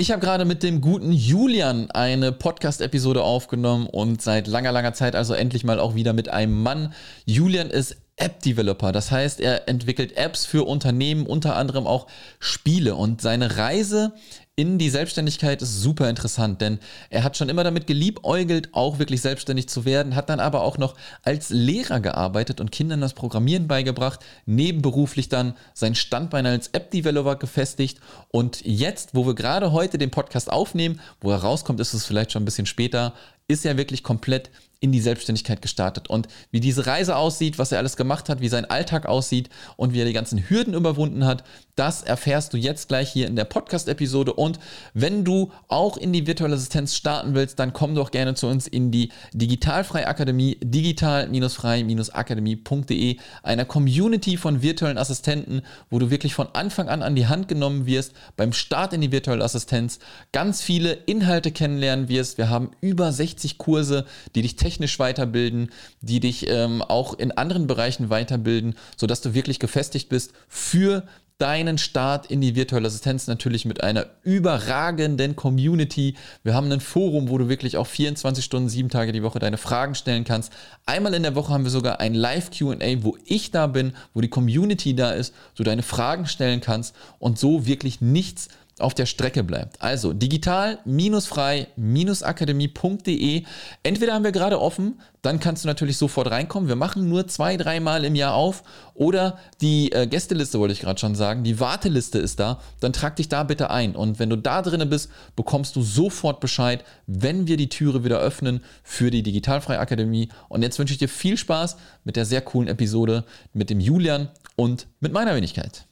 Ich habe gerade mit dem guten Julian eine Podcast-Episode aufgenommen und seit langer, langer Zeit also endlich mal auch wieder mit einem Mann. Julian ist App-Developer, das heißt, er entwickelt Apps für Unternehmen, unter anderem auch Spiele und seine Reise in die Selbstständigkeit ist super interessant, denn er hat schon immer damit geliebäugelt, auch wirklich selbstständig zu werden, hat dann aber auch noch als Lehrer gearbeitet und Kindern das Programmieren beigebracht, nebenberuflich dann sein Standbein als App-Developer gefestigt. Und jetzt, wo wir gerade heute den Podcast aufnehmen, wo er rauskommt, ist es vielleicht schon ein bisschen später, ist er wirklich komplett in die Selbstständigkeit gestartet. Und wie diese Reise aussieht, was er alles gemacht hat, wie sein Alltag aussieht und wie er die ganzen Hürden überwunden hat, das erfährst du jetzt gleich hier in der Podcast-Episode. Und wenn du auch in die virtuelle Assistenz starten willst, dann komm doch gerne zu uns in die Digitalfrei Akademie, digital-frei-akademie.de, einer Community von virtuellen Assistenten, wo du wirklich von Anfang an an die Hand genommen wirst, beim Start in die virtuelle Assistenz ganz viele Inhalte kennenlernen wirst. Wir haben über 60 Kurse, die dich weiterbilden, die dich ähm, auch in anderen Bereichen weiterbilden, sodass du wirklich gefestigt bist für deinen Start in die virtuelle Assistenz natürlich mit einer überragenden Community. Wir haben ein Forum, wo du wirklich auch 24 Stunden, sieben Tage die Woche deine Fragen stellen kannst. Einmal in der Woche haben wir sogar ein Live-QA, wo ich da bin, wo die Community da ist, du deine Fragen stellen kannst und so wirklich nichts auf der Strecke bleibt. Also digital-frei-akademie.de. Entweder haben wir gerade offen, dann kannst du natürlich sofort reinkommen. Wir machen nur zwei, dreimal im Jahr auf. Oder die äh, Gästeliste wollte ich gerade schon sagen, die Warteliste ist da. Dann trag dich da bitte ein. Und wenn du da drin bist, bekommst du sofort Bescheid, wenn wir die Türe wieder öffnen für die Digitalfrei Akademie. Und jetzt wünsche ich dir viel Spaß mit der sehr coolen Episode mit dem Julian und mit meiner Wenigkeit.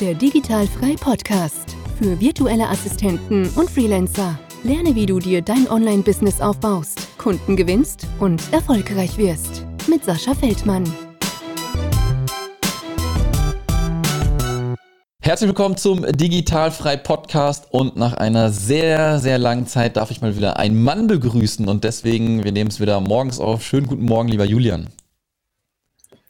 Der Digitalfrei Podcast für virtuelle Assistenten und Freelancer. Lerne, wie du dir dein Online-Business aufbaust, Kunden gewinnst und erfolgreich wirst. Mit Sascha Feldmann. Herzlich willkommen zum Digitalfrei Podcast und nach einer sehr, sehr langen Zeit darf ich mal wieder einen Mann begrüßen und deswegen, wir nehmen es wieder morgens auf. Schönen guten Morgen, lieber Julian.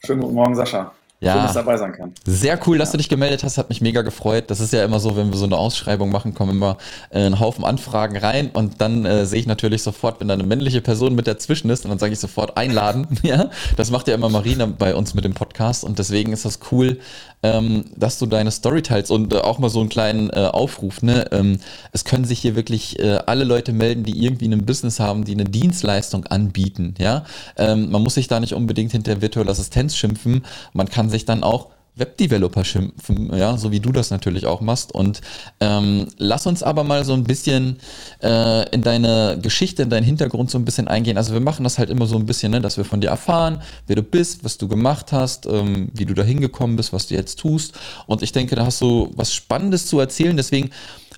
Schönen guten Morgen, Sascha ja, schön, dass dabei sein kann. Sehr cool, dass ja. du dich gemeldet hast, hat mich mega gefreut. Das ist ja immer so, wenn wir so eine Ausschreibung machen, kommen immer äh, ein Haufen Anfragen rein und dann äh, sehe ich natürlich sofort, wenn da eine männliche Person mit dazwischen ist und dann sage ich sofort einladen. ja, das macht ja immer Marina bei uns mit dem Podcast und deswegen ist das cool, ähm, dass du deine Story teilst und äh, auch mal so einen kleinen äh, Aufruf. Ne? Ähm, es können sich hier wirklich äh, alle Leute melden, die irgendwie ein Business haben, die eine Dienstleistung anbieten. Ja, ähm, man muss sich da nicht unbedingt hinter virtuelle Assistenz schimpfen. Man kann sich dann auch Webdeveloper schimpfen, ja, so wie du das natürlich auch machst. Und ähm, lass uns aber mal so ein bisschen äh, in deine Geschichte, in deinen Hintergrund so ein bisschen eingehen. Also wir machen das halt immer so ein bisschen, ne, dass wir von dir erfahren, wer du bist, was du gemacht hast, ähm, wie du da hingekommen bist, was du jetzt tust. Und ich denke, da hast du was Spannendes zu erzählen. Deswegen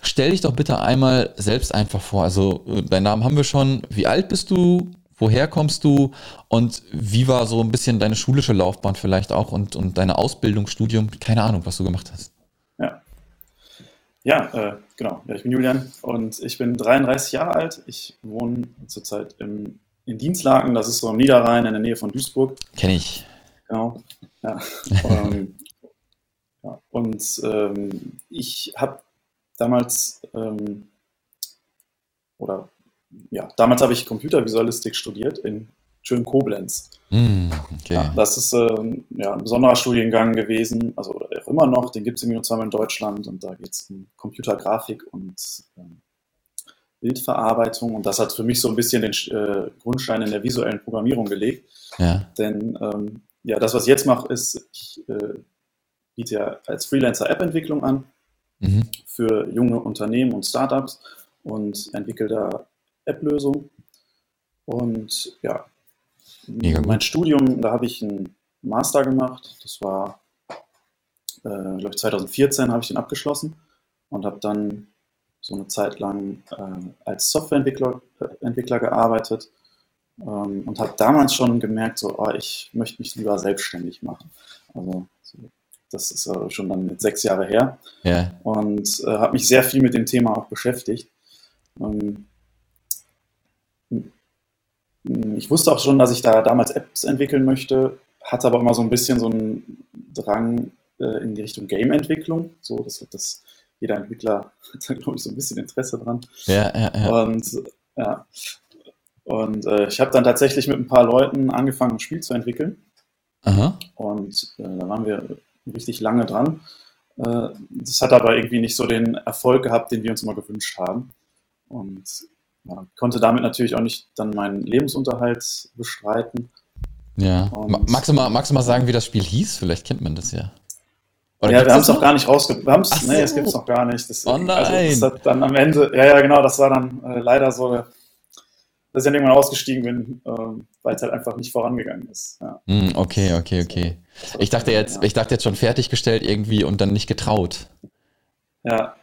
stell dich doch bitte einmal selbst einfach vor. Also äh, deinen Namen haben wir schon. Wie alt bist du? Woher kommst du und wie war so ein bisschen deine schulische Laufbahn vielleicht auch und, und deine Ausbildung, Studium? Keine Ahnung, was du gemacht hast. Ja, ja äh, genau. Ja, ich bin Julian und ich bin 33 Jahre alt. Ich wohne zurzeit im, in Dienstlaken, das ist so am Niederrhein in der Nähe von Duisburg. Kenne ich. Genau. Ja. ähm, ja. Und ähm, ich habe damals ähm, oder ja, damals habe ich Computervisualistik studiert in schön Koblenz. Mm, okay. ja, das ist äh, ja, ein besonderer Studiengang gewesen, also auch immer noch, den gibt es irgendwie nur zweimal in Deutschland und da geht es um Computergrafik und ähm, Bildverarbeitung und das hat für mich so ein bisschen den äh, Grundstein in der visuellen Programmierung gelegt. Ja. Denn ähm, ja, das, was ich jetzt mache, ist, ich äh, biete ja als Freelancer App-Entwicklung an mhm. für junge Unternehmen und Startups und entwickle da App-Lösung. Und ja, Mega mein gut. Studium, da habe ich einen Master gemacht. Das war, äh, glaube ich, 2014 habe ich den abgeschlossen und habe dann so eine Zeit lang äh, als Softwareentwickler äh, Entwickler gearbeitet ähm, und habe damals schon gemerkt, so, oh, ich möchte mich lieber selbstständig machen. Also so, das ist äh, schon dann jetzt sechs Jahre her yeah. und äh, habe mich sehr viel mit dem Thema auch beschäftigt. Ähm, ich wusste auch schon, dass ich da damals Apps entwickeln möchte, hatte aber immer so ein bisschen so einen Drang äh, in die Richtung Game-Entwicklung. So, das hat das jeder Entwickler hat da, glaube ich, so ein bisschen Interesse dran. Ja, ja, ja. Und ja, und äh, ich habe dann tatsächlich mit ein paar Leuten angefangen, ein Spiel zu entwickeln. Aha. Und äh, da waren wir richtig lange dran. Äh, das hat aber irgendwie nicht so den Erfolg gehabt, den wir uns immer gewünscht haben. Und ja, konnte damit natürlich auch nicht dann meinen Lebensunterhalt bestreiten. Ja. Und- magst, du mal, magst du mal sagen, wie das Spiel hieß? Vielleicht kennt man das ja. Oder ja, wir haben es noch gar nicht rausgebracht. Ach nee, so. es gibt es noch gar nicht. Das, Oh nein. Also, das hat dann am Ende, ja, ja, genau, das war dann äh, leider so, dass ich dann irgendwann ausgestiegen bin, ähm, weil es halt einfach nicht vorangegangen ist. Ja. Hm, okay, okay, okay. Ich dachte jetzt, ich dachte jetzt schon fertiggestellt irgendwie und dann nicht getraut. Ja,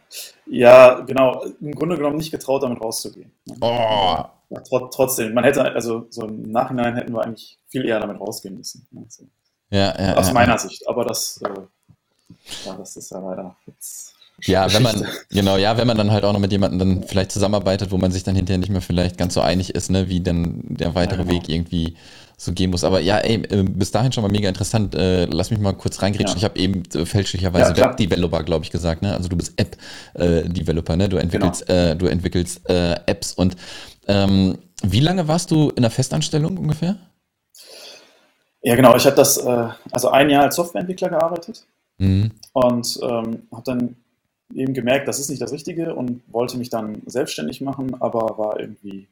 ja, genau. Im Grunde genommen nicht getraut, damit rauszugehen. Oh, Ja, tr trotzdem, man hätte, also so im Nachhinein hätten wir eigentlich viel eher damit rausgehen müssen. Also, ja, ja. aus ja, meiner Sicht. Aber das, äh, ja, das ist ja leider jetzt Ja, wenn man, genau, ja, wenn man dann halt auch noch mit jemandem dann vielleicht zusammenarbeitet, wo man sich dann hinterher nicht mehr vielleicht ganz so einig ist, ne, wie dann der weitere Ja, genau. Weg irgendwie so gehen muss. Aber ja, ey, äh, bis dahin schon mal mega interessant. Äh, lass mich mal kurz reingrätschen. Ja. Ich habe eben äh, fälschlicherweise Ja. Web-Developer, glaube ich, gesagt, ne? Also du bist App-Developer, ne? Du entwickelst, Genau. äh, du entwickelst äh, Apps und ähm, wie lange warst du in der Festanstellung ungefähr? Ja, genau. Ich habe das, äh, also ein Jahr als Softwareentwickler gearbeitet Mhm. und ähm, habe dann eben gemerkt, das ist nicht das Richtige und wollte mich dann selbstständig machen, aber war irgendwie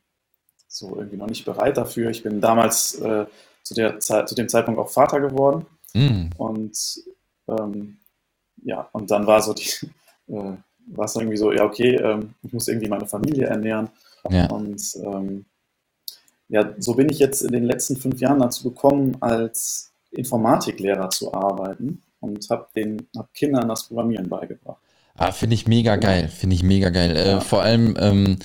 so irgendwie noch nicht bereit dafür. Ich bin damals äh, zu, der Zeit, zu dem Zeitpunkt auch Vater geworden Mhm. und ähm, ja, und dann war so die, äh, war es irgendwie so, ja, okay, ähm, ich muss irgendwie meine Familie ernähren. Ja. Und ähm, ja, so bin ich jetzt in den letzten fünf Jahren dazu gekommen, als Informatiklehrer zu arbeiten und habe den hab Kindern das Programmieren beigebracht. Ah, finde ich mega geil, finde ich mega geil. Äh, Ja. vor allem ähm,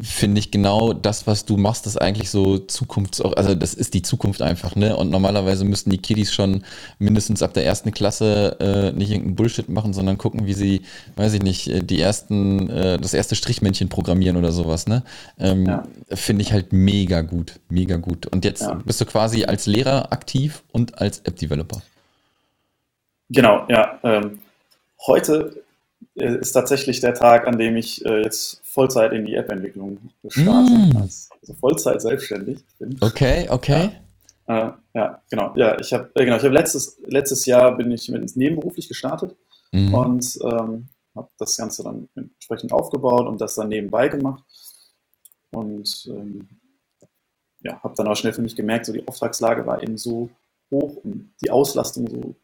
finde ich genau das, was du machst, ist eigentlich so Zukunfts, also das ist die Zukunft einfach, ne? Und normalerweise müssten die Kiddies schon mindestens ab der ersten Klasse äh, nicht irgendeinen Bullshit machen, sondern gucken, wie sie, weiß ich nicht, äh, die ersten, äh, das erste Strichmännchen programmieren oder sowas, ne? Ähm, Ja. Finde ich halt mega gut, mega gut. Und jetzt Ja. bist du quasi als Lehrer aktiv und als App-Developer. Genau, ja. Ähm, heute äh, ist tatsächlich der Tag, an dem ich äh, jetzt Vollzeit in die App-Entwicklung starte. Mm. als- Also Vollzeit selbstständig bin. Okay, okay. Äh, ja, genau. Ja, ich habe äh, genau, ich habe letztes, letztes Jahr bin ich mit nebenberuflich gestartet Mhm. und ähm, habe das Ganze dann entsprechend aufgebaut und das dann nebenbei gemacht. Und ähm, ja, habe dann auch schnell für mich gemerkt, so die Auftragslage war eben so hoch und die Auslastung so,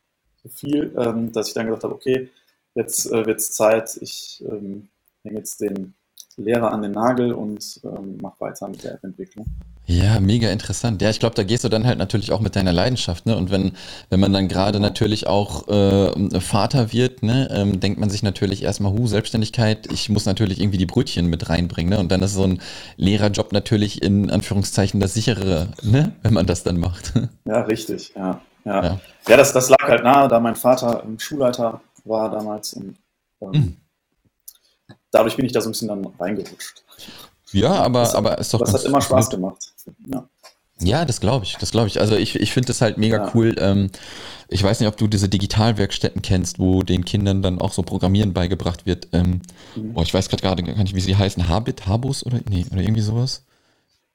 so viel, ähm, dass ich dann gesagt habe, okay, jetzt äh, wird es Zeit, ich ähm, hänge jetzt den Lehrer an den Nagel und ähm, mache weiter mit der App-Entwicklung. Ja, mega interessant. Ja, ich glaube, da gehst du dann halt natürlich auch mit deiner Leidenschaft, ne? Und wenn, wenn man dann gerade natürlich auch äh, Vater wird, ne, ähm, denkt man sich natürlich erstmal, hu, Selbstständigkeit, ich muss natürlich irgendwie die Brötchen mit reinbringen, ne? Und dann ist so ein Lehrerjob natürlich in Anführungszeichen das sichere, ne, wenn man das dann macht. Ja, richtig, ja. Ja, Ja. ja. das, das lag halt nahe, da mein Vater Schulleiter war damals und ähm, Mhm. dadurch bin ich da so ein bisschen dann reingerutscht. Ja, aber, Das- aber ist doch Das hat immer Spaß gemacht. Ja. Ja, das glaube ich, das glaube ich. Also ich, ich finde das halt mega Ja. cool. Ähm, ich weiß nicht, ob du diese Digitalwerkstätten kennst, wo den Kindern dann auch so Programmieren beigebracht wird. Ähm, Mhm. boah, ich weiß gerade gar nicht, wie sie heißen. Habit, Habus oder nee, oder irgendwie sowas.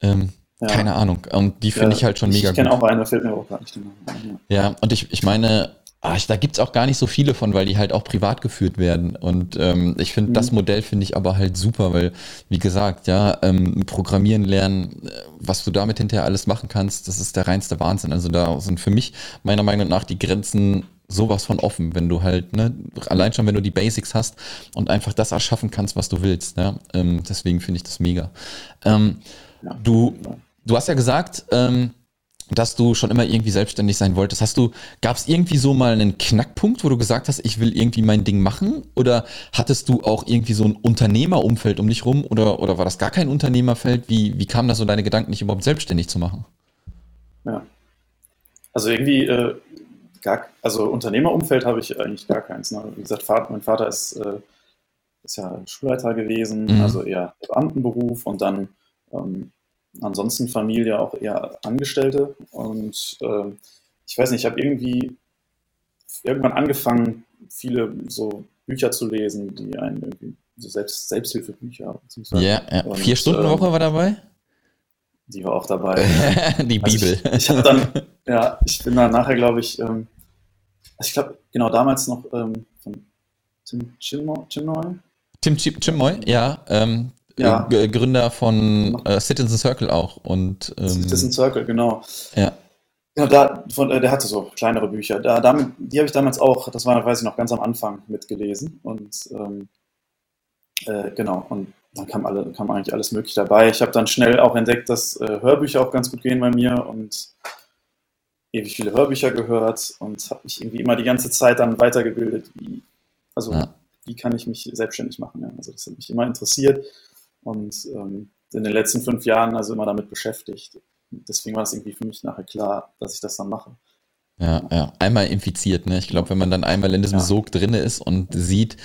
Ähm, Ja. Keine Ahnung. Und die finde Ja, ich halt schon mega Ich kenne gut. auch eine, fällt mir auch gar nicht. Ja, und ich, ich meine, ich, da gibt's auch gar nicht so viele von, weil die halt auch privat geführt werden. Und ähm, ich finde, Mhm. das Modell finde ich aber halt super, weil, wie gesagt, ja, ähm, Programmieren lernen, äh, was du damit hinterher alles machen kannst, das ist der reinste Wahnsinn. Also da sind für mich meiner Meinung nach die Grenzen sowas von offen, wenn du halt, ne, allein schon, wenn du die Basics hast und einfach das erschaffen kannst, was du willst. Ja? Ähm, deswegen finde ich das mega. Ähm. Du, du hast ja gesagt, ähm, dass du schon immer irgendwie selbstständig sein wolltest. Hast du, gab es irgendwie so mal einen Knackpunkt, wo du gesagt hast, ich will irgendwie mein Ding machen? Oder hattest du auch irgendwie so ein Unternehmerumfeld um dich rum? Oder, oder war das gar kein Unternehmerfeld? Wie, wie kamen da so deine Gedanken, dich überhaupt selbstständig zu machen? Ja. Also irgendwie, äh, gar, also Unternehmerumfeld habe ich eigentlich gar keins. Ne? Wie gesagt, Vater, mein Vater ist, äh, ist ja Schulleiter gewesen, Mhm. also eher Beamtenberuf und dann ähm, ansonsten Familie auch eher Angestellte. Und ähm, ich weiß nicht, ich habe irgendwie irgendwann angefangen, viele so Bücher zu lesen, die einen irgendwie, so Selbst, Selbsthilfebücher. Ja, ja. vier Stunden ähm, Woche war dabei? Die war auch dabei. die Bibel. Also ich, ich habe dann, ja, ich bin dann nachher, glaube ich, ähm, also ich glaube, genau damals noch ähm, von Tim Chimoy. Tim Chimoy, ja. Ähm, ja. Gründer von äh, Citizen Circle auch. Und, ähm, Citizen Circle, genau. Ja. Ja, da, von, äh, der hatte so kleinere Bücher. Da, damit, die habe ich damals auch, das war, weiß ich noch, ganz am Anfang mitgelesen. Und ähm, äh, genau, und dann kam, alle, kam eigentlich alles Mögliche dabei. Ich habe dann schnell auch entdeckt, dass äh, Hörbücher auch ganz gut gehen bei mir und ewig viele Hörbücher gehört und habe mich irgendwie immer die ganze Zeit dann weitergebildet. Wie, also, ja. wie kann ich mich selbstständig machen? Ja? Also, das hat mich immer interessiert und ähm, in den letzten fünf Jahren also immer damit beschäftigt deswegen war es irgendwie für mich nachher klar, dass ich das dann mache. Ja, ja, einmal infiziert, ne? Ich glaube, wenn man dann einmal in diesem ja. Sog drin ist und sieht,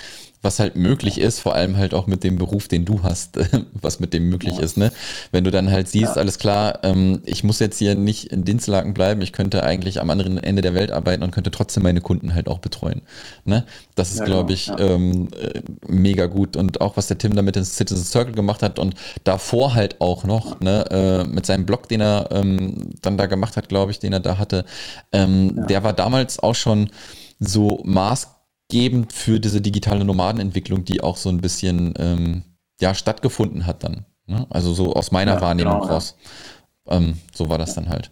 was halt möglich ist, vor allem halt auch mit dem Beruf, den du hast, was mit dem möglich ja. ist, ne? Wenn du dann halt siehst, ja. alles klar, ähm, ich muss jetzt hier nicht in Dienstlaken bleiben, ich könnte eigentlich am anderen Ende der Welt arbeiten und könnte trotzdem meine Kunden halt auch betreuen, ne? Das ist, ja, glaube genau. ich, ähm, äh, mega gut und auch was der Tim da mit dem Citizen Circle gemacht hat und davor halt auch noch, ne? Äh, mit seinem Blog, den er ähm, dann da gemacht hat, glaube ich, den er da hatte, ähm, der war damals auch schon so maßgeblich maßgebend für diese digitale Nomadenentwicklung, die auch so ein bisschen ähm, ja, stattgefunden hat dann. Ne? Also so aus meiner ja, Wahrnehmung genau, raus. Ja. Ähm, so war das dann halt.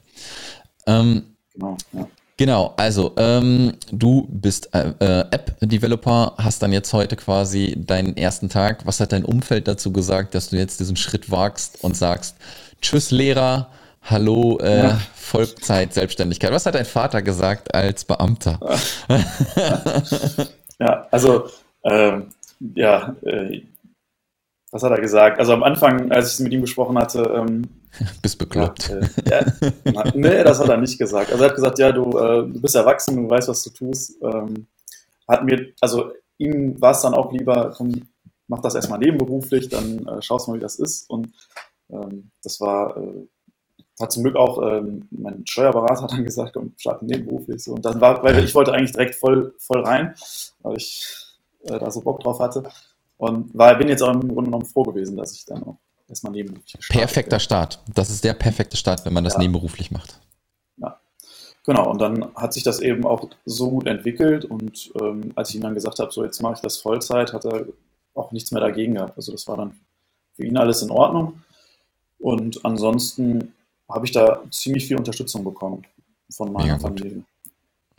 Ähm, genau, ja. Genau, also ähm, du bist äh, äh, App-Developer, hast dann jetzt heute quasi deinen ersten Tag. Was hat dein Umfeld dazu gesagt, dass du jetzt diesen Schritt wagst und sagst, tschüss Lehrer, hallo äh, ja. Vollzeit-Selbstständigkeit. Was hat dein Vater gesagt als Beamter? ja, also ähm, ja, äh, was hat er gesagt? Also am Anfang, als ich mit ihm gesprochen hatte, ähm, bist bekloppt. Ja, äh, nee, das hat er nicht gesagt. Also er hat gesagt, ja, du, äh, du bist erwachsen, du weißt, was du tust. Ähm, hat mir, also ihm war es dann auch lieber, komm, mach das erstmal nebenberuflich, dann äh, schaust mal, wie das ist. Und ähm, das war äh, hat zum Glück auch ähm, mein Steuerberater dann gesagt, komm, starte nebenberuflich. So. Und dann war, weil ich wollte eigentlich direkt voll, voll rein, weil ich äh, da so Bock drauf hatte. Und war, bin jetzt auch im Grunde genommen froh gewesen, dass ich dann auch erstmal nebenberuflich Perfekter bin. Start. Das ist der perfekte Start, wenn man das ja. nebenberuflich macht. Ja. Genau, und dann hat sich das eben auch so gut entwickelt und ähm, als ich ihm dann gesagt habe, so jetzt mache ich das Vollzeit, hat er auch nichts mehr dagegen gehabt. Also das war dann für ihn alles in Ordnung. Und ansonsten habe ich da ziemlich viel Unterstützung bekommen von meiner Familie.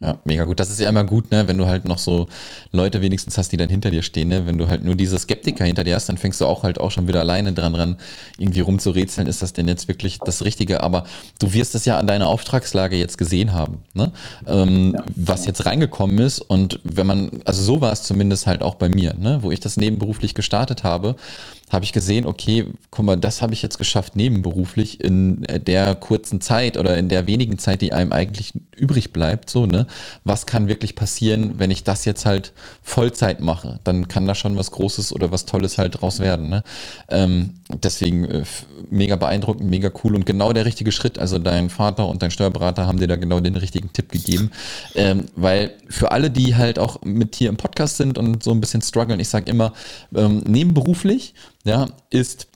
Ja, mega gut. Das ist ja immer gut, ne, wenn du halt noch so Leute wenigstens hast, die dann hinter dir stehen, ne? Wenn du halt nur diese Skeptiker hinter dir hast, dann fängst du auch halt auch schon wieder alleine dran ran, irgendwie rumzurätseln, ist das denn jetzt wirklich das Richtige? Aber du wirst es ja an deiner Auftragslage jetzt gesehen haben, ne? Ähm, ja. Was jetzt reingekommen ist und wenn man, also so war es zumindest halt auch bei mir, ne? Wo ich das nebenberuflich gestartet habe, habe ich gesehen, okay, guck mal, das habe ich jetzt geschafft nebenberuflich in der kurzen Zeit oder in der wenigen Zeit, die einem eigentlich übrig bleibt, so, ne? Was kann wirklich passieren, wenn ich das jetzt halt Vollzeit mache? Dann kann da schon was Großes oder was Tolles halt draus werden, ne? Ähm, deswegen äh, mega beeindruckend, mega cool und genau der richtige Schritt. Also dein Vater und dein Steuerberater haben dir da genau den richtigen Tipp gegeben, ähm, weil für alle, die halt auch mit hier im Podcast sind und so ein bisschen strugglen, ich sage immer, ähm, nebenberuflich ja, ist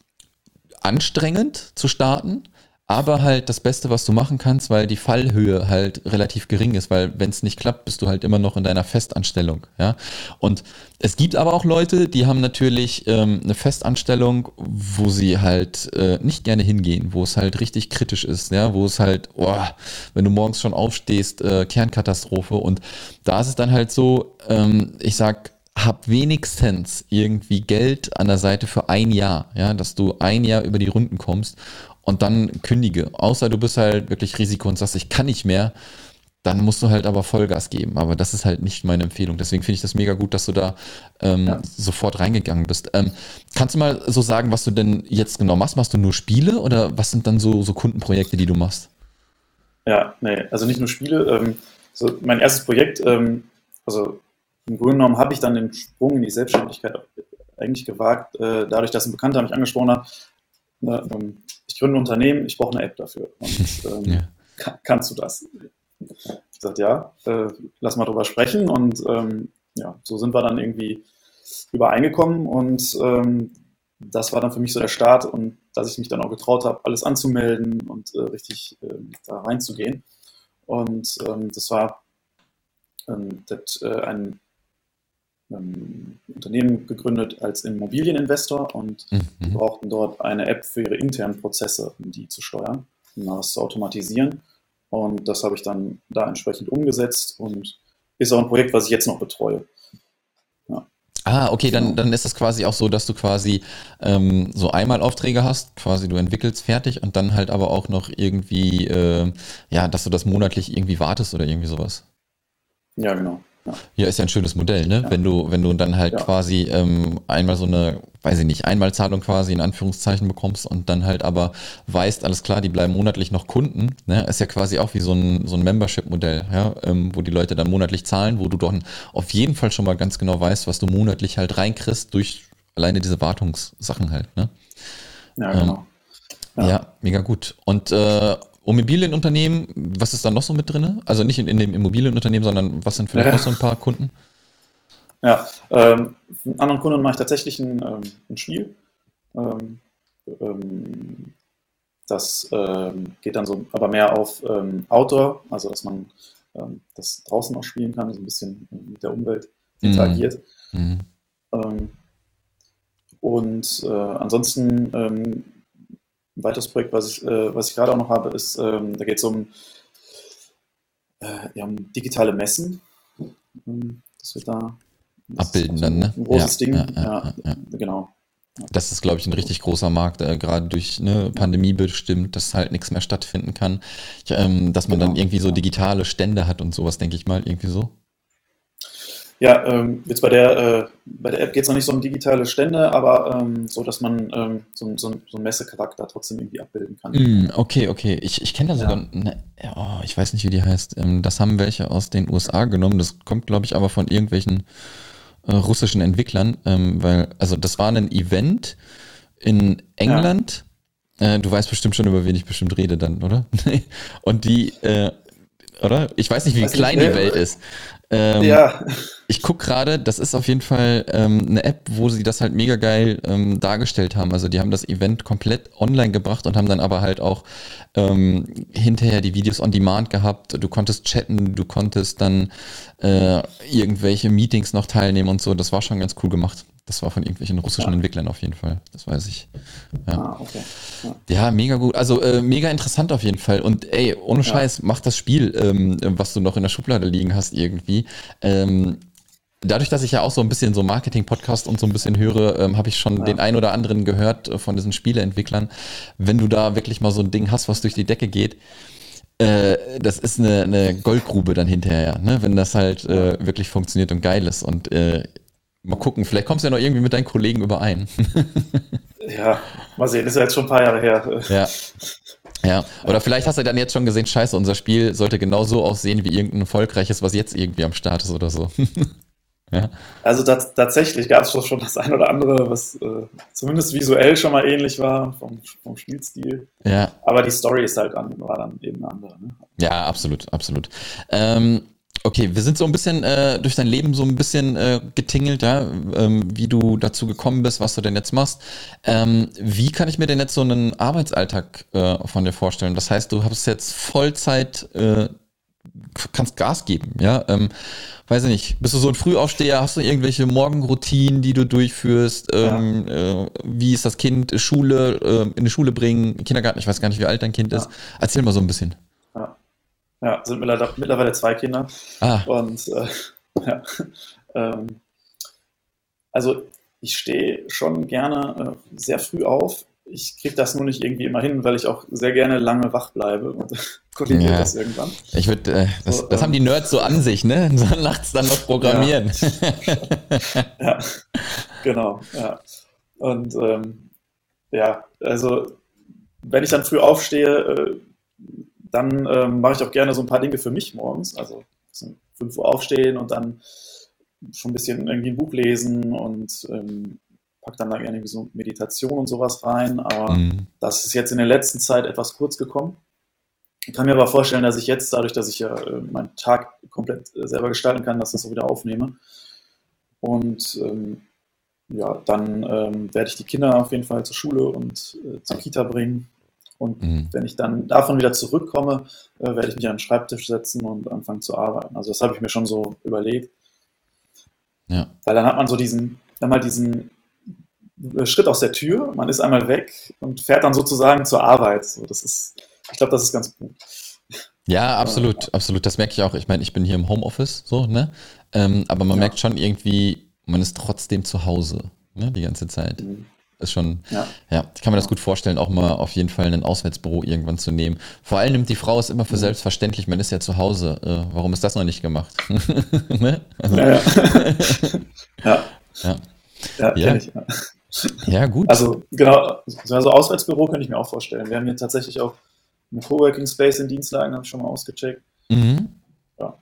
anstrengend zu starten, aber halt das Beste, was du machen kannst, weil die Fallhöhe halt relativ gering ist, weil wenn es nicht klappt, bist du halt immer noch in deiner Festanstellung, ja. Und es gibt aber auch Leute, die haben natürlich ähm, eine Festanstellung, wo sie halt äh, nicht gerne hingehen, wo es halt richtig kritisch ist, ja, wo es halt, oh, wenn du morgens schon aufstehst, äh, Kernkatastrophe. Und da ist es dann halt so, ähm, ich sag, hab wenigstens irgendwie Geld an der Seite für ein Jahr, ja, dass du ein Jahr über die Runden kommst und dann kündige. Außer du bist halt wirklich Risiko und sagst, ich kann nicht mehr, dann musst du halt aber Vollgas geben. Aber das ist halt nicht meine Empfehlung. Deswegen finde ich das mega gut, dass du da ähm, ja. sofort reingegangen bist. Ähm, kannst du mal so sagen, was du denn jetzt genau machst? Machst du nur Spiele oder was sind dann so, so Kundenprojekte, die du machst? Ja, nee, also nicht nur Spiele. Ähm, so mein erstes Projekt, ähm, also im Grunde genommen habe ich dann den Sprung in die Selbstständigkeit eigentlich gewagt, äh, dadurch, dass ein Bekannter mich angesprochen hat, ne, ähm, ich gründe ein Unternehmen, ich brauche eine App dafür. Und ähm, ja. kann, kannst du das? Ich sagte, ja, äh, lass mal drüber sprechen. Und ähm, ja, so sind wir dann irgendwie übereingekommen und ähm, das war dann für mich so der Start und dass ich mich dann auch getraut habe, alles anzumelden und äh, richtig äh, da reinzugehen. Und ähm, das war ähm, das, äh, ein ähm, Unternehmen gegründet als Immobilieninvestor und mhm. brauchten dort eine App für ihre internen Prozesse, um die zu steuern, um das zu automatisieren. Und das habe ich dann da entsprechend umgesetzt und ist auch ein Projekt, was ich jetzt noch betreue. Ah, okay, dann, dann ist es quasi auch so, dass du quasi ähm, so einmal Aufträge hast, quasi du entwickelst fertig und dann halt aber auch noch irgendwie, äh, ja, dass du das monatlich irgendwie wartest oder irgendwie sowas. Ja, genau. Ja. ja, ist ja ein schönes Modell, ne? Ja. Wenn du, wenn du dann halt ja. quasi ähm, einmal so eine, weiß ich nicht, Einmalzahlung quasi in Anführungszeichen bekommst und dann halt aber weißt, alles klar, die bleiben monatlich noch Kunden, ne? Ist ja quasi auch wie so ein, so ein Membership-Modell, ja, ähm, wo die Leute dann monatlich zahlen, wo du doch auf jeden Fall schon mal ganz genau weißt, was du monatlich halt reinkriegst durch alleine diese Wartungssachen halt, ne? Ja, genau. Ähm, ja. mega gut. Und äh, Immobilienunternehmen, was ist da noch so mit drin? Also nicht in, in, dem Immobilienunternehmen, sondern was sind vielleicht ja. noch so ein paar Kunden? Ja, ähm, anderen Kunden mache ich tatsächlich ein, ähm, ein Spiel. Ähm, ähm, das ähm, geht dann so, aber mehr auf ähm, Outdoor, also dass man ähm, das draußen auch spielen kann, so ein bisschen mit der Umwelt mhm. interagiert. Mhm. und äh, ansonsten ein weiteres Projekt, was ich, äh, was ich gerade auch noch habe, ist, ähm, da geht es um, äh, ja, um digitale Messen. Ähm, das wird da abbilden dann, ne? Ein großes ja, Ding. Ja, ja, ja, genau. Das ist, glaube ich, ein richtig großer Markt, äh, gerade durch eine Pandemie bestimmt, dass halt nichts mehr stattfinden kann. Ich, ähm, dass man genau. dann irgendwie so digitale Stände hat und sowas, denke ich mal, irgendwie so. Ja, ähm, jetzt bei der, äh, bei der App geht es noch nicht so um digitale Stände, aber ähm, so, dass man ähm, so, so, so einen Messecharakter trotzdem irgendwie abbilden kann. Mm, okay, okay. Ich, ich kenne da sogar, ja. eine, oh, ich weiß nicht, wie die heißt. Ähm, das haben welche aus den USA genommen. Das kommt, glaube ich, aber von irgendwelchen äh, russischen Entwicklern, ähm, weil, also das war ein Event in England. Ja. Äh, du weißt bestimmt schon, über wen ich bestimmt rede dann, oder? Und die, äh, oder? Ich weiß nicht, wie weiß klein nicht, die Welt ist. Ähm, ja. Ich gucke gerade, das ist auf jeden Fall ähm, eine App, wo sie das halt mega geil ähm, dargestellt haben. Also die haben das Event komplett online gebracht und haben dann aber halt auch ähm, hinterher die Videos on Demand gehabt. Du konntest chatten, du konntest dann äh, irgendwelche Meetings noch teilnehmen und so. Das war schon ganz cool gemacht. Das war von irgendwelchen russischen ja. Entwicklern auf jeden Fall. Das weiß ich. Ja, ah, okay. ja. ja mega gut. Also äh, mega interessant auf jeden Fall. Und ey, ohne Scheiß, mach das Spiel, ähm, was du noch in der Schublade liegen hast, irgendwie. Ähm, dadurch, dass ich ja auch so ein bisschen so Marketing-Podcast und so ein bisschen höre, ähm, habe ich schon ja. den ein oder anderen gehört äh, von diesen Spieleentwicklern. Wenn du da wirklich mal so ein Ding hast, was durch die Decke geht, äh, das ist eine, eine Goldgrube dann hinterher, ne? wenn das halt äh, wirklich funktioniert und geil ist. Und äh, Mal gucken, vielleicht kommst du ja noch irgendwie mit deinen Kollegen überein. ja, mal sehen, ist ja jetzt schon ein paar Jahre her. Ja. Ja, oder vielleicht hast du dann jetzt schon gesehen, scheiße, unser Spiel sollte genauso aussehen wie irgendein erfolgreiches, was jetzt irgendwie am Start ist oder so. ja. Also das, tatsächlich gab es schon das ein oder andere, was äh, zumindest visuell schon mal ähnlich war vom, vom Spielstil. Ja. Aber die Story ist halt an, war dann eben eine andere. Ne? Ja, absolut, absolut. Ähm, Okay, wir sind so ein bisschen äh, durch dein Leben so ein bisschen äh, getingelt, ja, ähm, wie du dazu gekommen bist, was du denn jetzt machst. Ähm, wie kann ich mir denn jetzt so einen Arbeitsalltag äh, von dir vorstellen? Das heißt, du hast jetzt Vollzeit, äh, kannst Gas geben, ja. Ähm, weiß ich nicht, bist du so ein Frühaufsteher, hast du irgendwelche Morgenroutinen, die du durchführst? Ähm, ja. Äh, wie ist das Kind, Schule, äh, in die Schule bringen, Kindergarten, ich weiß gar nicht, wie alt dein Kind ja. ist. Erzähl mal so ein bisschen. Ja. Sind mittlerweile zwei Kinder. Ah. Und äh, ja, ähm, also ich stehe schon gerne äh, sehr früh auf. Ich kriege das nur nicht irgendwie immer hin, weil ich auch sehr gerne lange wach bleibe und kollidiert ja. das irgendwann. Ich würde, äh, das, so, das ähm, haben die Nerds so an sich, ne? So nachts dann noch programmieren. Ja, ja genau. Ja. Und ähm, ja, also wenn ich dann früh aufstehe, äh, dann ähm, mache ich auch gerne so ein paar Dinge für mich morgens. Also 5 Uhr aufstehen und dann schon ein bisschen irgendwie ein Buch lesen und ähm, packe dann da gerne irgendwie so Meditation und sowas rein. Aber mhm. das ist jetzt in der letzten Zeit etwas kurz gekommen. Ich kann mir aber vorstellen, dass ich jetzt, dadurch, dass ich ja äh, meinen Tag komplett äh, selber gestalten kann, dass ich das so wieder aufnehme. Und ähm, ja, dann ähm, werde ich die Kinder auf jeden Fall zur Schule und äh, zur Kita bringen. Und mhm. wenn ich dann davon wieder zurückkomme, äh, werde ich mich an den Schreibtisch setzen und anfangen zu arbeiten. Also das habe ich mir schon so überlegt. Ja. Weil dann hat man so diesen, einmal diesen äh, Schritt aus der Tür, man ist einmal weg und fährt dann sozusagen zur Arbeit. So, das ist, ich glaube, das ist ganz gut. Ja, absolut, absolut. Das merke ich auch. Ich meine, ich bin hier im Homeoffice, so, ne? Ähm, aber man ja. merkt schon irgendwie, man ist trotzdem zu Hause, ne, die ganze Zeit. Mhm. Ist schon, ja. ja, ich kann mir das gut vorstellen, auch mal auf jeden Fall ein Auswärtsbüro irgendwann zu nehmen. Vor allem nimmt die Frau es immer für mhm. selbstverständlich, man ist ja zu Hause. Äh, warum ist das noch nicht gemacht? ne? also. ja, ja. ja. Ja, ja. Ich, ja. ja, gut. Also genau, also Auswärtsbüro könnte ich mir auch vorstellen. Wir haben hier tatsächlich auch einen Coworking Space in Dienstlagen, habe ich schon mal ausgecheckt. Mhm. Ja,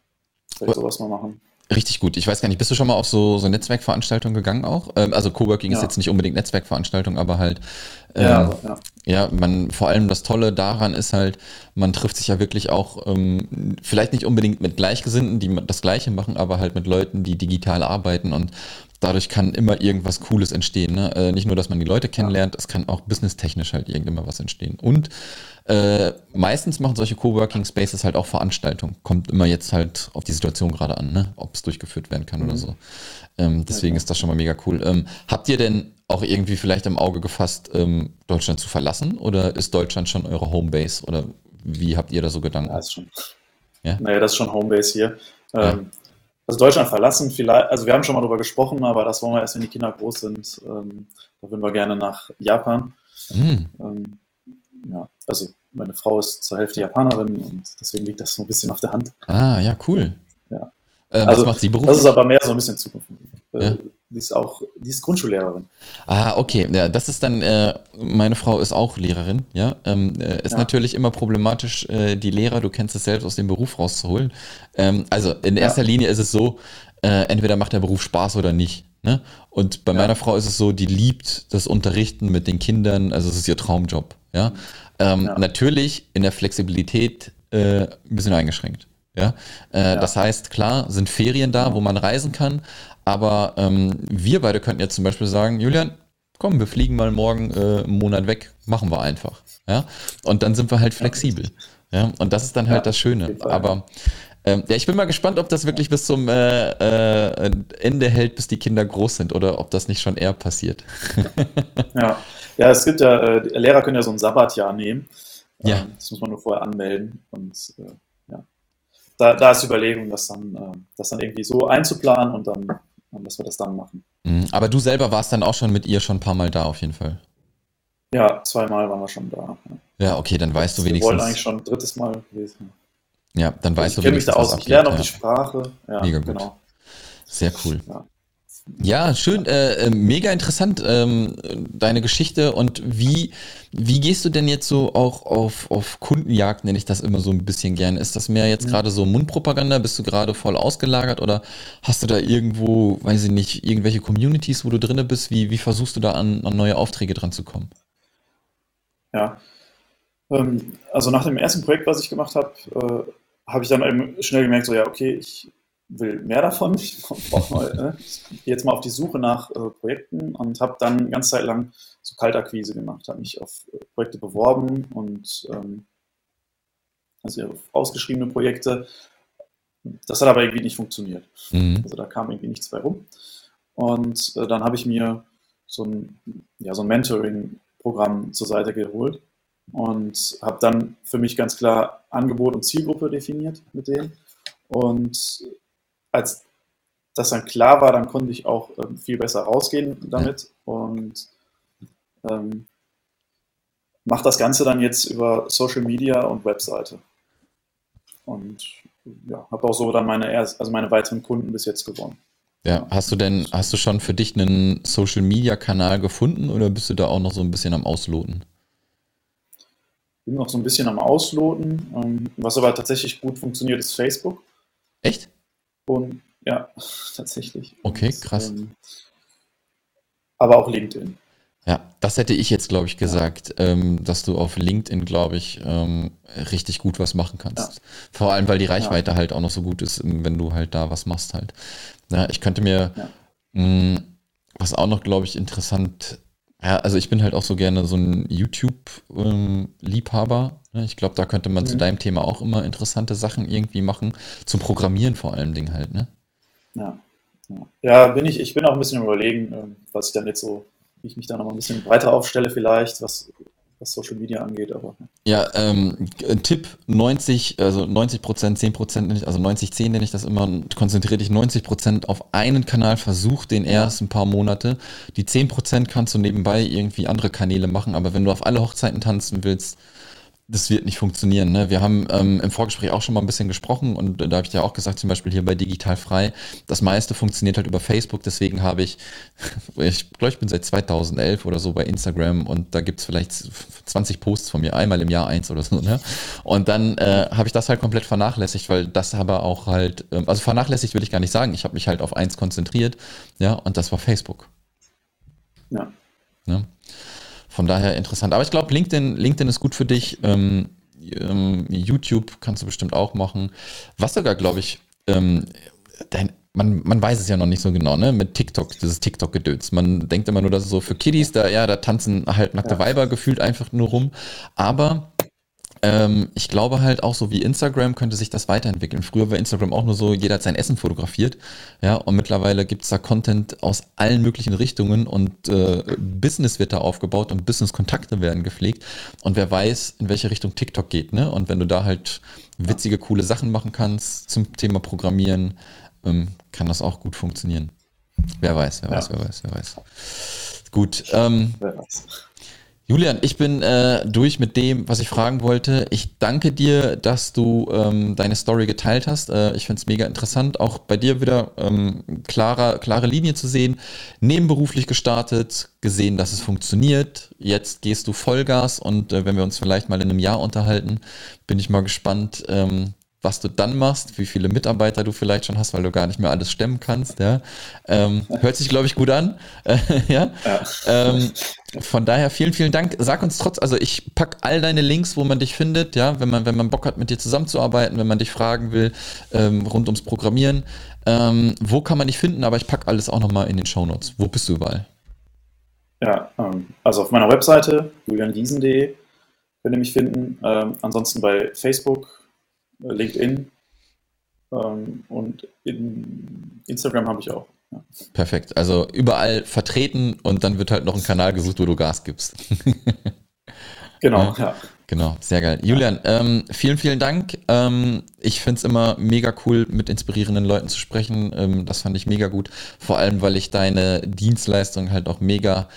vielleicht sowas mal machen. Richtig gut. Ich weiß gar nicht, bist du schon mal auf so, so Netzwerkveranstaltungen gegangen auch? Ähm, also Coworking ja. ist jetzt nicht unbedingt Netzwerkveranstaltung, aber halt ähm, ja, ja. ja, man vor allem das Tolle daran ist halt, man trifft sich ja wirklich auch ähm, vielleicht nicht unbedingt mit Gleichgesinnten, die das Gleiche machen, aber halt mit Leuten, die digital arbeiten und dadurch kann immer irgendwas Cooles entstehen. Ne? Äh, nicht nur, dass man die Leute kennenlernt, es kann auch businesstechnisch halt irgendwann was entstehen. Und äh, meistens machen solche Coworking Spaces halt auch Veranstaltungen. Kommt immer jetzt halt auf die Situation gerade an, ne? ob es durchgeführt werden kann mhm. oder so. Ähm, deswegen ist das schon mal mega cool. Ähm, habt ihr denn auch irgendwie vielleicht im Auge gefasst, ähm, Deutschland zu verlassen? Oder ist Deutschland schon eure Homebase? Oder wie habt ihr da so Gedanken? Ja, ist schon. Ja? Naja, das ist schon Homebase hier. Ja. Ähm, also Deutschland verlassen vielleicht, also wir haben schon mal darüber gesprochen, aber das wollen wir erst, wenn die Kinder groß sind. Ähm, da würden wir gerne nach Japan. Mhm. Ähm, ja, also meine Frau ist zur Hälfte Japanerin und deswegen liegt das so ein bisschen auf der Hand. Ah, ja, cool. Ja. Äh, also, was macht sie beruflich? Das ist aber mehr so ein bisschen Zukunft. Äh, ja. Die ist auch, die ist Grundschullehrerin. Ah, okay. Ja, das ist dann, äh, meine Frau ist auch Lehrerin, ja. Ähm, äh, ist ja. natürlich immer problematisch, äh, die Lehrer, du kennst es selbst, aus dem Beruf rauszuholen. Ähm, also in erster ja. Linie ist es so, äh, entweder macht der Beruf Spaß oder nicht. Ne? Und bei meiner Frau ist es so, die liebt das Unterrichten mit den Kindern, also es ist ihr Traumjob. Ja. Ähm, Natürlich in der Flexibilität äh, ein bisschen eingeschränkt. Ja? Äh, Das heißt, klar, sind Ferien da, wo man reisen kann, aber ähm, wir beide könnten jetzt zum Beispiel sagen, Julian, komm, wir fliegen mal morgen äh, einen Monat weg, machen wir einfach. Ja? Und dann sind wir halt flexibel. Ja? Und das ist dann halt ja, das Schöne. Aber ähm, ja, ich bin mal gespannt, ob das wirklich bis zum äh, äh, Ende hält, bis die Kinder groß sind oder ob das nicht schon eher passiert. ja. ja, es gibt ja, äh, Lehrer können ja so ein Sabbatjahr nehmen. Ja. Ähm, das muss man nur vorher anmelden. Und äh, ja, da, da ist die Überlegung, das dann, äh, das dann irgendwie so einzuplanen und dann dass wir das dann machen. Mhm. Aber du selber warst dann auch schon mit ihr schon ein paar Mal da auf jeden Fall. Ja, zweimal waren wir schon da. Ja, ja okay, dann weißt du wenigstens. Wir wollen eigentlich schon ein drittes Mal gewesen. Ja, dann weißt ich du wenigstens. Ich kenne mich da aus, ich lerne auch ja. die Sprache. Ja, Mega gut. Genau. Sehr cool. Ja. Ja, schön, äh, äh, mega interessant, ähm, deine Geschichte und wie, wie gehst du denn jetzt so auch auf, auf Kundenjagd, nenne ich das immer so ein bisschen gern. Ist das mehr jetzt mhm. gerade so Mundpropaganda? Bist du gerade voll ausgelagert oder hast du da irgendwo, weiß ich nicht, irgendwelche Communities, wo du drinne bist? Wie, wie versuchst du da an, an neue Aufträge dran zu kommen? Ja, ähm, also nach dem ersten Projekt, was ich gemacht habe, äh, habe ich dann eben schnell gemerkt, so ja, okay, ich will mehr davon. Ich mal, gehe jetzt mal auf die Suche nach äh, Projekten und habe dann eine ganze Zeit lang so Kaltakquise gemacht, habe mich auf äh, Projekte beworben und ähm, also auf ausgeschriebene Projekte. Das hat aber irgendwie nicht funktioniert. Mhm. Also da kam irgendwie nichts bei rum. Und äh, dann habe ich mir so ein, ja, so ein Mentoring-Programm zur Seite geholt und habe dann für mich ganz klar Angebot und Zielgruppe definiert mit denen. Und als das dann klar war, dann konnte ich auch ähm, viel besser rausgehen damit und ähm, mache das Ganze dann jetzt über Social Media und Webseite. Und ja, habe auch so dann meine, erst, also meine weiteren Kunden bis jetzt gewonnen. Ja, hast du denn, hast du schon für dich einen Social Media Kanal gefunden oder bist du da auch noch so ein bisschen am Ausloten? Bin noch so ein bisschen am Ausloten. Ähm, was aber tatsächlich gut funktioniert, ist Facebook. Echt? Und ja, tatsächlich. Okay, krass. Und, ähm, aber auch LinkedIn. Ja, das hätte ich jetzt, glaube ich, gesagt, ja. ähm, dass du auf LinkedIn, glaube ich, ähm, richtig gut was machen kannst. Ja. Vor allem, weil die Reichweite ja. halt auch noch so gut ist, wenn du halt da was machst halt. Ja, ich könnte mir Mm, was auch noch, glaube ich, interessant ja, also ich bin halt auch so gerne so ein YouTube-Liebhaber. Ähm, ich glaube, da könnte man mhm. zu deinem Thema auch immer interessante Sachen irgendwie machen. Zum Programmieren vor allem Ding halt, ne? Ja. Ja, bin ich, ich bin auch ein bisschen überlegen, ähm, was ich dann jetzt so, wie ich mich da noch mal ein bisschen breiter aufstelle vielleicht, was, was Social Media angeht. Aber, ja, ähm, Tipp 90, also 90 Prozent, 10 Prozent, also 90, 10 nenne ich das immer, konzentriere dich 90 Prozent auf einen Kanal, versuch den erst ein paar Monate. Die 10 Prozent kannst du nebenbei irgendwie andere Kanäle machen, aber wenn du auf alle Hochzeiten tanzen willst, das wird nicht funktionieren. Ne? Wir haben ähm, im Vorgespräch auch schon mal ein bisschen gesprochen und da habe ich dir auch gesagt, zum Beispiel hier bei Digital Frei, das meiste funktioniert halt über Facebook, deswegen habe ich, ich glaube, ich bin seit 2011 oder so bei Instagram und da gibt es vielleicht 20 Posts von mir, einmal im Jahr eins oder so. Ne? Und dann äh, habe ich das halt komplett vernachlässigt, weil das aber auch halt, ähm, also vernachlässigt will ich gar nicht sagen, ich habe mich halt auf eins konzentriert, ja, und das war Facebook. Ja. Ne? Von daher interessant. Aber ich glaube, LinkedIn, LinkedIn ist gut für dich. Ähm, ähm, YouTube kannst du bestimmt auch machen. Was sogar, glaube ich, ähm, dein, man, man weiß es ja noch nicht so genau, ne? Mit TikTok, dieses TikTok-Gedöns. Man denkt immer nur, dass es so für Kiddies, da, ja, da tanzen halt nackte ja. Weiber gefühlt einfach nur rum. Aber ähm, ich glaube halt auch so wie Instagram könnte sich das weiterentwickeln. Früher war Instagram auch nur so, jeder hat sein Essen fotografiert. Ja, und mittlerweile gibt es da Content aus allen möglichen Richtungen und äh, Business wird da aufgebaut und Business-Kontakte werden gepflegt. Und wer weiß, in welche Richtung TikTok geht, ne? Und wenn du da halt witzige, coole Sachen machen kannst zum Thema Programmieren, ähm, kann das auch gut funktionieren. Wer weiß, wer ja. weiß, wer weiß, wer weiß. Gut. Ähm, wer weiß. Julian, ich bin äh, durch mit dem, was ich fragen wollte. Ich danke dir, dass du ähm, deine Story geteilt hast. Äh, ich finde es mega interessant, auch bei dir wieder ähm, klarer, klare Linie zu sehen. Nebenberuflich gestartet, gesehen, dass es funktioniert. Jetzt gehst du Vollgas und äh, wenn wir uns vielleicht mal in einem Jahr unterhalten, bin ich mal gespannt, ähm, was du dann machst, wie viele Mitarbeiter du vielleicht schon hast, weil du gar nicht mehr alles stemmen kannst. Ja. Ähm, hört sich, glaube ich, gut an. ja. ja. Ähm, von daher vielen, vielen Dank. Sag uns trotz, also ich packe all deine Links, wo man dich findet, ja, wenn man, wenn man Bock hat, mit dir zusammenzuarbeiten, wenn man dich fragen will, ähm, rund ums Programmieren. Ähm, wo kann man dich finden? Aber ich packe alles auch nochmal in den Shownotes. Wo bist du überall? Ja, ähm, also auf meiner Webseite, juliangiesen.de, könnt ihr mich finden. Ähm, ansonsten bei Facebook, LinkedIn ähm, und in Instagram habe ich auch. Ja. Perfekt. Also überall vertreten und dann wird halt noch ein Kanal gesucht, wo du Gas gibst. genau, ja. ja. Genau, sehr geil. Julian, ähm, vielen, vielen Dank. Ähm, ich finde es immer mega cool, mit inspirierenden Leuten zu sprechen. Ähm, das fand ich mega gut. Vor allem, weil ich deine Dienstleistung halt auch mega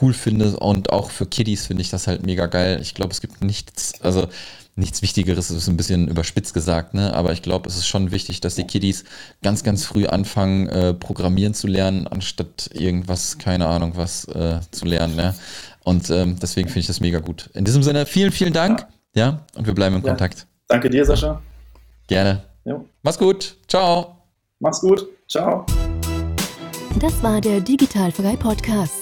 cool finde und auch für Kiddies finde ich das halt mega geil. Ich glaube, es gibt nichts, also nichts Wichtigeres, das ist ein bisschen überspitzt gesagt, ne? aber ich glaube, es ist schon wichtig, dass die Kiddies ganz, ganz früh anfangen, äh, programmieren zu lernen, anstatt irgendwas, keine Ahnung, was äh, zu lernen. Ne? Und ähm, deswegen finde ich das mega gut. In diesem Sinne, vielen, vielen Dank. Ja, ja und wir bleiben in ja. Kontakt. Danke dir, Sascha. Gerne. Jo. Mach's gut. Ciao. Mach's gut. Ciao. Das war der Digitalfrei Podcast.